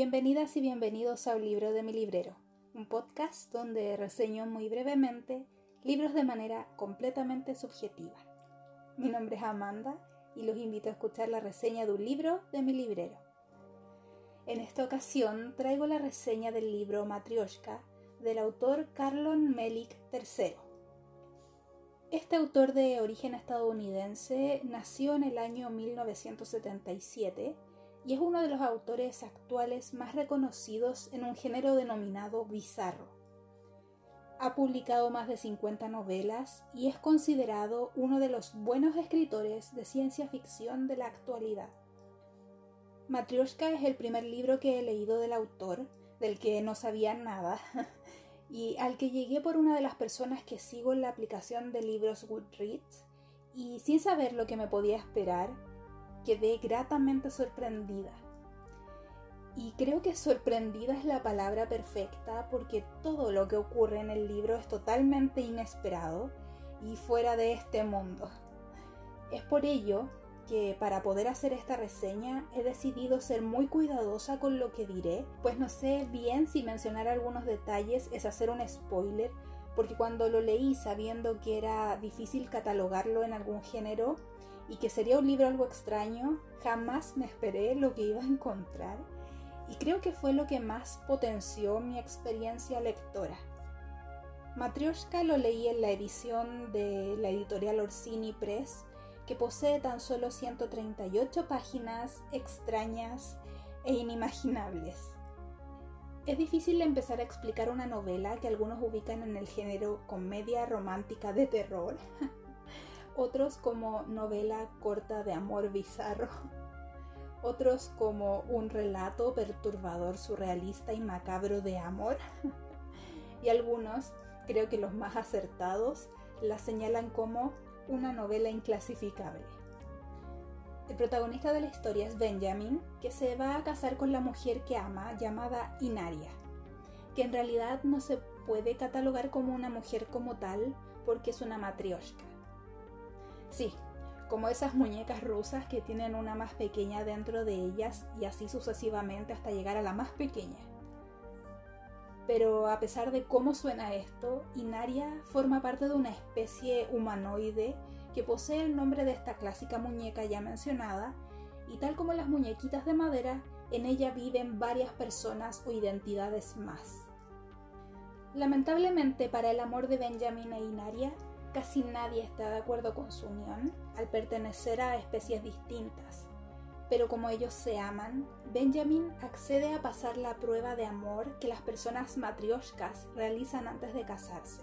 Bienvenidas y bienvenidos a Un libro de mi librero, un podcast donde reseño muy brevemente libros de manera completamente subjetiva. Mi nombre es Amanda y los invito a escuchar la reseña de un libro de mi librero. En esta ocasión traigo la reseña del libro Matryoshka del autor Carlon Melik III. Este autor de origen estadounidense nació en el año 1977 y es uno de los autores actuales más reconocidos en un género denominado bizarro. Ha publicado más de 50 novelas y es considerado uno de los buenos escritores de ciencia ficción de la actualidad. Matryoshka es el primer libro que he leído del autor, del que no sabía nada, y al que llegué por una de las personas que sigo en la aplicación de libros Goodreads, y sin saber lo que me podía esperar, quedé gratamente sorprendida. Y creo que sorprendida es la palabra perfecta porque todo lo que ocurre en el libro es totalmente inesperado y fuera de este mundo. Es por ello que para poder hacer esta reseña he decidido ser muy cuidadosa con lo que diré, pues no sé bien si mencionar algunos detalles es hacer un spoiler, porque cuando lo leí sabiendo que era difícil catalogarlo en algún género, y que sería un libro algo extraño, jamás me esperé lo que iba a encontrar y creo que fue lo que más potenció mi experiencia lectora. Matryoshka lo leí en la edición de la editorial Orsini Press, que posee tan solo 138 páginas extrañas e inimaginables. Es difícil empezar a explicar una novela que algunos ubican en el género comedia romántica de terror, otros como novela corta de amor bizarro, otros como un relato perturbador, surrealista y macabro de amor, y algunos, creo que los más acertados, la señalan como una novela inclasificable. El protagonista de la historia es Benjamin, que se va a casar con la mujer que ama llamada Inaria, que en realidad no se puede catalogar como una mujer como tal porque es una matrioshka. Sí, como esas muñecas rusas que tienen una más pequeña dentro de ellas y así sucesivamente hasta llegar a la más pequeña. Pero a pesar de cómo suena esto, Inaria forma parte de una especie humanoide que posee el nombre de esta clásica muñeca ya mencionada, y tal como las muñequitas de madera, en ella viven varias personas o identidades más. Lamentablemente para el amor de Benjamin e Inaria, Casi nadie está de acuerdo con su unión al pertenecer a especies distintas, pero como ellos se aman, Benjamin accede a pasar la prueba de amor que las personas matrioshkas realizan antes de casarse.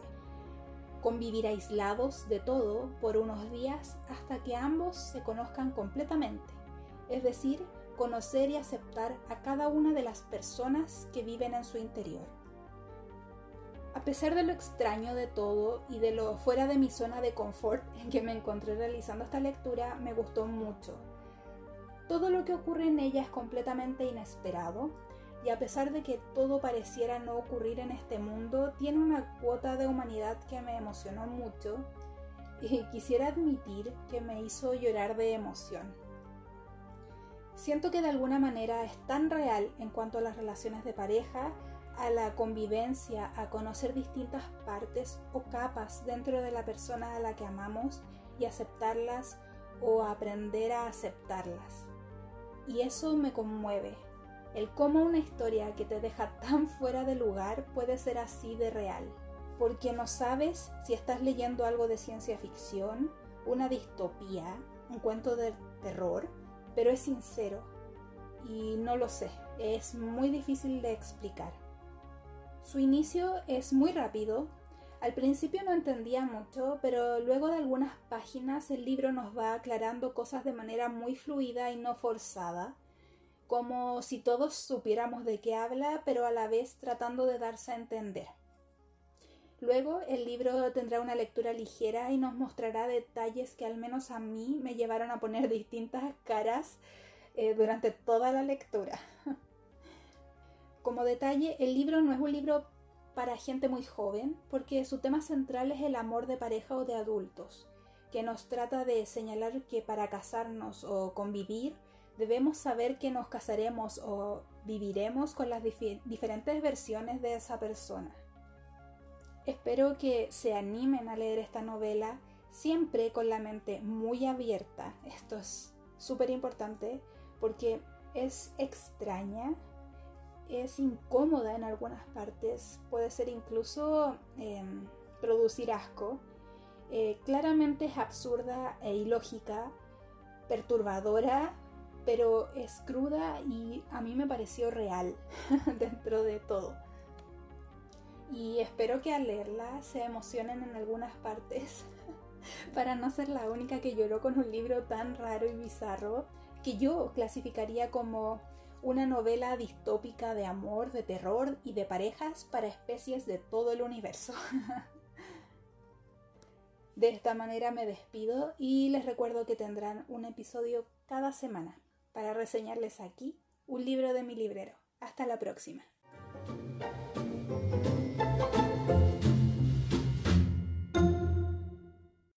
Convivir aislados de todo por unos días hasta que ambos se conozcan completamente, es decir, conocer y aceptar a cada una de las personas que viven en su interior. A pesar de lo extraño de todo y de lo fuera de mi zona de confort en que me encontré realizando esta lectura, me gustó mucho. Todo lo que ocurre en ella es completamente inesperado y a pesar de que todo pareciera no ocurrir en este mundo, tiene una cuota de humanidad que me emocionó mucho y quisiera admitir que me hizo llorar de emoción. Siento que de alguna manera es tan real en cuanto a las relaciones de pareja a la convivencia, a conocer distintas partes o capas dentro de la persona a la que amamos y aceptarlas o aprender a aceptarlas. Y eso me conmueve, el cómo una historia que te deja tan fuera de lugar puede ser así de real, porque no sabes si estás leyendo algo de ciencia ficción, una distopía, un cuento de terror, pero es sincero y no lo sé, es muy difícil de explicar. Su inicio es muy rápido. Al principio no entendía mucho, pero luego de algunas páginas el libro nos va aclarando cosas de manera muy fluida y no forzada, como si todos supiéramos de qué habla, pero a la vez tratando de darse a entender. Luego el libro tendrá una lectura ligera y nos mostrará detalles que al menos a mí me llevaron a poner distintas caras eh, durante toda la lectura. Como detalle, el libro no es un libro para gente muy joven, porque su tema central es el amor de pareja o de adultos, que nos trata de señalar que para casarnos o convivir debemos saber que nos casaremos o viviremos con las diferentes versiones de esa persona. Espero que se animen a leer esta novela siempre con la mente muy abierta. Esto es súper importante porque es extraña, es incómoda en algunas partes, puede ser incluso em, producir asco. Eh, claramente es absurda e ilógica, perturbadora, pero es cruda y a mí me pareció real dentro de todo. Y espero que al leerla se emocionen en algunas partes para no ser la única que lloró con un libro tan raro y bizarro que yo clasificaría como una novela distópica de amor, de terror y de parejas para especies de todo el universo. De esta manera me despido y les recuerdo que tendrán un episodio cada semana para reseñarles aquí un libro de mi librero. Hasta la próxima.